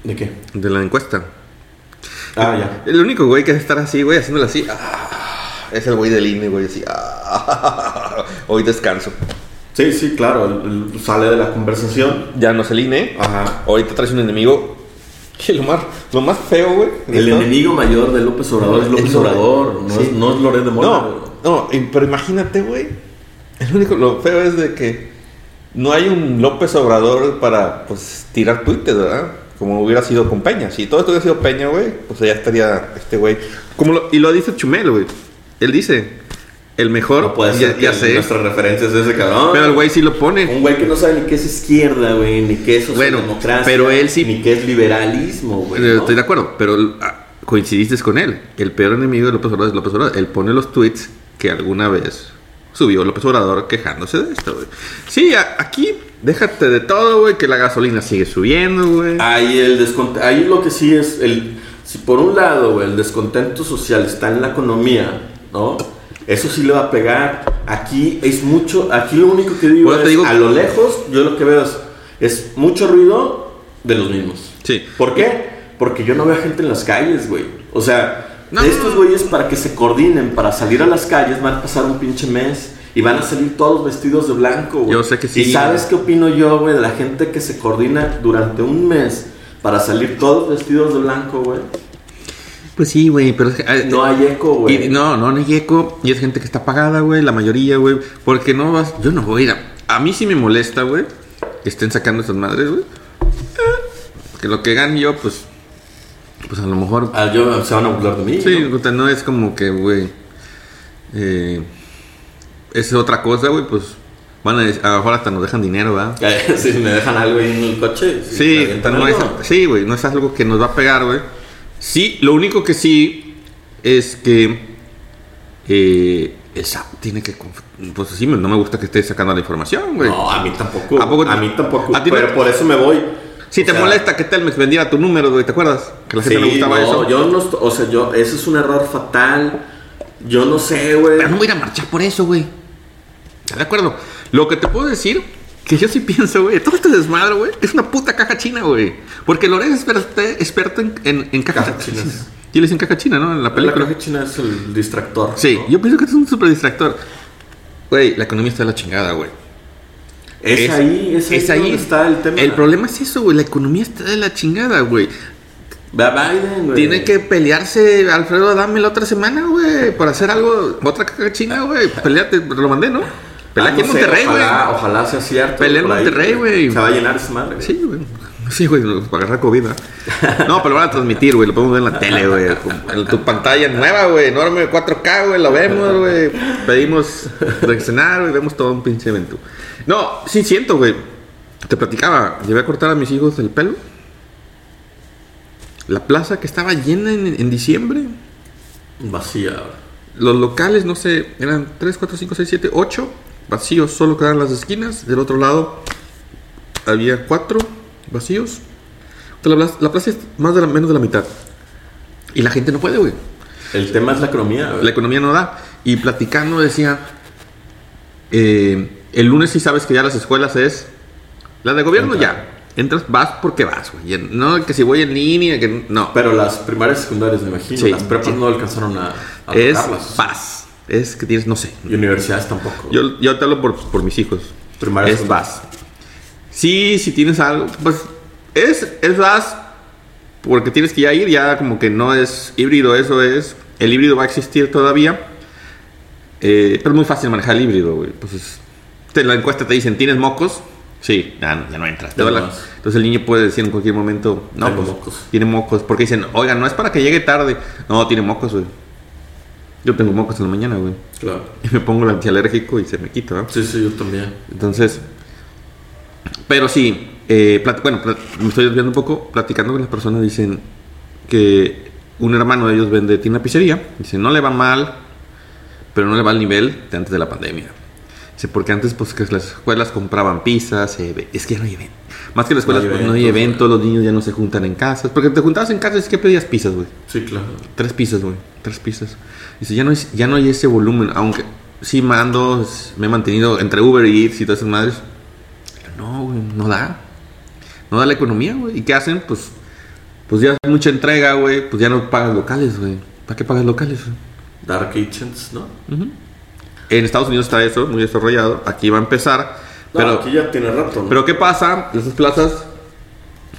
Speaker 1: ¿De qué?
Speaker 2: De la encuesta.
Speaker 1: Ah, ya.
Speaker 2: El único güey que a estar así, güey, haciéndolo así. ah, es el güey del INE, güey, así. ah, hoy descanso.
Speaker 1: Sí, sí, claro, el- el- sale de la conversación.
Speaker 2: Ya no es el INE.
Speaker 1: Ajá.
Speaker 2: Ahorita traes un enemigo Que lo más, lo más feo, güey.
Speaker 1: El
Speaker 2: todo-
Speaker 1: enemigo mayor de López Obrador es López
Speaker 2: Es.
Speaker 1: Obrador, no,
Speaker 2: Sí.
Speaker 1: es, no es Loret de Mola.
Speaker 2: No,
Speaker 1: güey.
Speaker 2: no, pero imagínate, güey. El único, lo feo es de que no hay un López Obrador para, pues, tirar Twitter, ¿verdad? Como hubiera sido con Peña. Si todo esto hubiera sido Peña, güey, pues ya estaría este güey. Como lo- y lo dice Chumel, güey. Él dice, el mejor,
Speaker 1: No puede
Speaker 2: ya,
Speaker 1: ser
Speaker 2: ya
Speaker 1: que
Speaker 2: sé.
Speaker 1: nuestra referencia es ese cabrón.
Speaker 2: Pero el güey sí lo pone.
Speaker 1: Un güey que no sabe ni qué es izquierda, güey, ni qué es
Speaker 2: Bueno,
Speaker 1: socialdemocracia.
Speaker 2: pero él sí-
Speaker 1: Ni qué es liberalismo, güey.
Speaker 2: Eh,
Speaker 1: ¿no?
Speaker 2: Estoy de acuerdo, pero ah, coincidiste con él. El peor enemigo de López Obrador es López Obrador. Él pone los tweets que alguna vez subió López Obrador quejándose de esto, güey. Sí, a- aquí déjate de todo, güey, que la gasolina sigue subiendo, güey.
Speaker 1: Ahí, el descont- ahí lo que sí es, el, si por un lado güey, el descontento social está en la economía, ¿no? Eso sí le va a pegar. Aquí es mucho, aquí lo único que digo
Speaker 2: Bueno,
Speaker 1: es,
Speaker 2: digo-
Speaker 1: a lo lejos, yo lo que veo es, es mucho ruido de los mismos.
Speaker 2: Sí.
Speaker 1: ¿Por qué? Porque yo no veo gente en las calles, güey. O sea,
Speaker 2: No.
Speaker 1: estos güeyes para que se coordinen, para salir a las calles, van a pasar un pinche mes y van a salir todos vestidos de blanco, güey.
Speaker 2: Yo sé que sí.
Speaker 1: ¿Y sabes qué opino yo, güey, de la gente que se coordina durante un mes para salir todos vestidos de blanco, güey?
Speaker 2: Pues sí, güey, pero es que, ah,
Speaker 1: No hay eco, güey.
Speaker 2: no, no, no hay eco. Y es gente que está pagada, güey, la mayoría, güey. Porque no vas. Yo no voy a ir a. A mí sí me molesta, güey, que estén sacando esas madres, güey. Eh, Que lo que gane yo, pues. Pues a lo mejor
Speaker 1: Ah, yo, se van a burlar de mí.
Speaker 2: Sí,
Speaker 1: ¿no?
Speaker 2: o sea, no es como que, güey. Eh, es otra cosa, güey, pues. Van a, a lo mejor hasta nos dejan dinero, ¿verdad?
Speaker 1: si me dejan algo en el coche. si
Speaker 2: Sí, no es, sí, güey, no es algo que nos va a pegar, güey. Sí, lo único que sí es que. Eh, esa tiene que. Pues sí, no me gusta que estés sacando la información, güey.
Speaker 1: No, a mí tampoco.
Speaker 2: ¿A poco-
Speaker 1: a mí tampoco.
Speaker 2: a
Speaker 1: pero por eso me voy.
Speaker 2: Si te
Speaker 1: sea,
Speaker 2: molesta que Telmex vendiera tu número, güey, ¿te acuerdas? Que la gente
Speaker 1: sí,
Speaker 2: le gustaba
Speaker 1: no,
Speaker 2: eso.
Speaker 1: Yo no, o sea, yo, ese es un error fatal. Yo no sé, güey.
Speaker 2: Pero no voy a ir a marchar por eso, güey. ¿Estás de acuerdo? Lo que te puedo decir, que yo sí pienso, güey, todo este desmadre, güey, es una puta caja china, güey. Porque Lorenzo es experto, en, en, en cajas
Speaker 1: Cajas
Speaker 2: chinas.
Speaker 1: chinas.
Speaker 2: Y le dicen caja china, ¿no? En la
Speaker 1: La
Speaker 2: película.
Speaker 1: caja china es el distractor.
Speaker 2: Sí,
Speaker 1: ¿no?
Speaker 2: yo pienso que es un super distractor. Güey, la economía está de la chingada, güey.
Speaker 1: Es, ahí, es ahí,
Speaker 2: es ahí.
Speaker 1: donde está el tema.
Speaker 2: El problema es eso, güey. La economía está de la chingada, güey.
Speaker 1: Biden, güey.
Speaker 2: Tiene que pelearse Alfredo Adame la otra semana, güey, por hacer algo. Otra caja china, güey. Peleate, lo mandé, ¿no? Pelea
Speaker 1: Ah,
Speaker 2: aquí
Speaker 1: no
Speaker 2: en Monterrey, güey.
Speaker 1: ojalá, ojalá sea cierto.
Speaker 2: Pelea en
Speaker 1: ahí,
Speaker 2: Monterrey, güey.
Speaker 1: Se va a llenar esa madre. güey.
Speaker 2: Sí, güey. Sí, güey, para agarrar COVID, ¿verdad? No, pero lo van a transmitir, güey. Lo podemos ver en la tele, güey. En tu pantalla nueva, güey. Enorme 4K, güey. Lo vemos, güey. Pedimos de cenar, güey. Vemos todo un pinche evento. No, sí siento, güey. Te platicaba. Llevé a cortar a mis hijos el pelo. La plaza que estaba llena en, en diciembre.
Speaker 1: Vacía.
Speaker 2: Los locales, no sé, eran 3, 4, 5, 6, 7, 8 vacíos, solo quedaban las esquinas. Del otro lado había 4 vacíos. La plaza, la plaza es más de la, menos de la mitad. Y la gente no puede, güey.
Speaker 1: El tema es la economía, güey.
Speaker 2: La economía no da. Y platicando decía, eh, el lunes sí sabes que ya las escuelas es... La de gobierno ya. Entras, vas porque vas, güey. No que si voy en línea, que no.
Speaker 1: Pero las primarias y secundarias, me imagino.
Speaker 2: Sí,
Speaker 1: las prepas
Speaker 2: sí.
Speaker 1: no alcanzaron a, a
Speaker 2: es
Speaker 1: tocarlas.
Speaker 2: vas. Es que tienes, no sé.
Speaker 1: Y universidades tampoco.
Speaker 2: Yo, yo te hablo por, por mis hijos.
Speaker 1: Primarias,
Speaker 2: es vas. Sí, si tienes algo, pues es, es vas porque tienes que ya ir, ya como que no es híbrido, eso es. El híbrido va a existir todavía. eh, pero es muy fácil manejar el híbrido, güey. Pues es- te- la encuesta te dicen, ¿tienes mocos? Sí, ya no, ya no entras. Te la- entonces el niño puede decir en cualquier momento, no, pues,
Speaker 1: mocos.
Speaker 2: tiene mocos. Porque dicen, oiga, no es para que llegue tarde. No, tiene mocos, güey. Yo tengo mocos en la mañana, güey.
Speaker 1: Claro.
Speaker 2: Y me pongo el antialérgico y se me quita, ¿no?
Speaker 1: Sí, sí, yo también.
Speaker 2: Entonces, pero sí, eh, plat- bueno, plat- me estoy desviando un poco, platicando con las personas, dicen que un hermano de ellos vende, tiene una pizzería, dice, no le va mal, pero no le va al nivel de antes de la pandemia. Dice, porque antes pues que las escuelas compraban pizzas, eh, es que ya no hay eventos. Más que las escuelas
Speaker 1: No hay
Speaker 2: pues, no hay
Speaker 1: eventos,
Speaker 2: los niños ya no se juntan en casas, porque te juntabas en casas, ¿qué pedías pizzas, güey?
Speaker 1: Sí, claro.
Speaker 2: Tres pisos, güey. Tres pisos. Dice, ya no, es, ya no hay ese volumen. Aunque sí mando, me he mantenido entre Uber Eats y todas esas madres. Pero no, güey, no da. No da la economía, güey. ¿Y qué hacen? Pues, pues ya hay mucha entrega, güey. Pues ya no pagas locales, güey. ¿Para qué pagas locales, güey?
Speaker 1: Dark Kitchens, ¿no?
Speaker 2: En Estados Unidos está eso, muy desarrollado. Aquí va a empezar.
Speaker 1: No,
Speaker 2: Pero,
Speaker 1: aquí ya tiene rato, ¿no?
Speaker 2: pero ¿qué pasa? Esas plazas,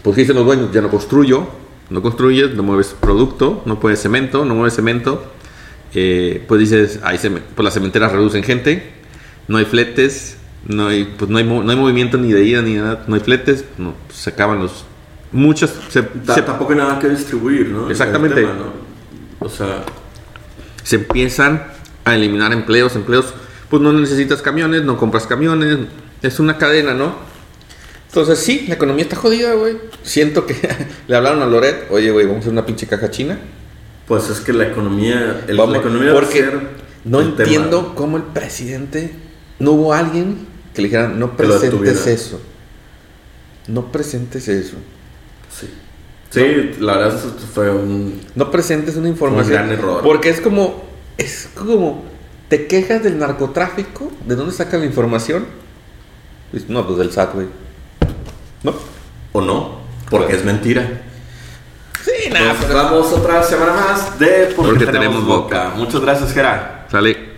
Speaker 2: pues ¿qué dicen los dueños? Ya no construyo. no construyes, no mueves producto, no puedes cemento, no mueves cemento. Eh, pues dices, hay cem- pues las cementeras reducen gente, no hay fletes, no hay, pues no hay, no hay movimiento ni de ida ni nada, no hay fletes, no, pues se acaban los... Muchos... Se, se-
Speaker 1: Tampoco hay nada que distribuir, ¿no?
Speaker 2: Exactamente.
Speaker 1: Tema, ¿no? O sea,
Speaker 2: se empiezan a eliminar empleos, empleos, pues no necesitas camiones, no compras camiones, es una cadena, ¿no? Entonces sí, la economía está jodida, güey. Siento que le hablaron a Loret, oye, güey, vamos a hacer una pinche caja china.
Speaker 1: pues es que la economía. el-
Speaker 2: Vamos,
Speaker 1: la economía va a
Speaker 2: porque
Speaker 1: ser
Speaker 2: no
Speaker 1: tema.
Speaker 2: entiendo cómo el presidente, no hubo alguien que le dijera, no presentes eso. No presentes eso.
Speaker 1: Sí. Sí, la verdad, fue un.
Speaker 2: No presentes una información.
Speaker 1: gran error.
Speaker 2: Porque es como, es como, te quejas del narcotráfico, ¿de dónde sacan la información? Dices, No, pues del SAT, güey. ¿No?
Speaker 1: ¿O no? Porque es mentira.
Speaker 2: Sí,
Speaker 1: Pues vamos otra semana más de Porque,
Speaker 2: Porque
Speaker 1: tenemos
Speaker 2: tenemos
Speaker 1: boca. Muchas gracias, Gera.
Speaker 2: Sale.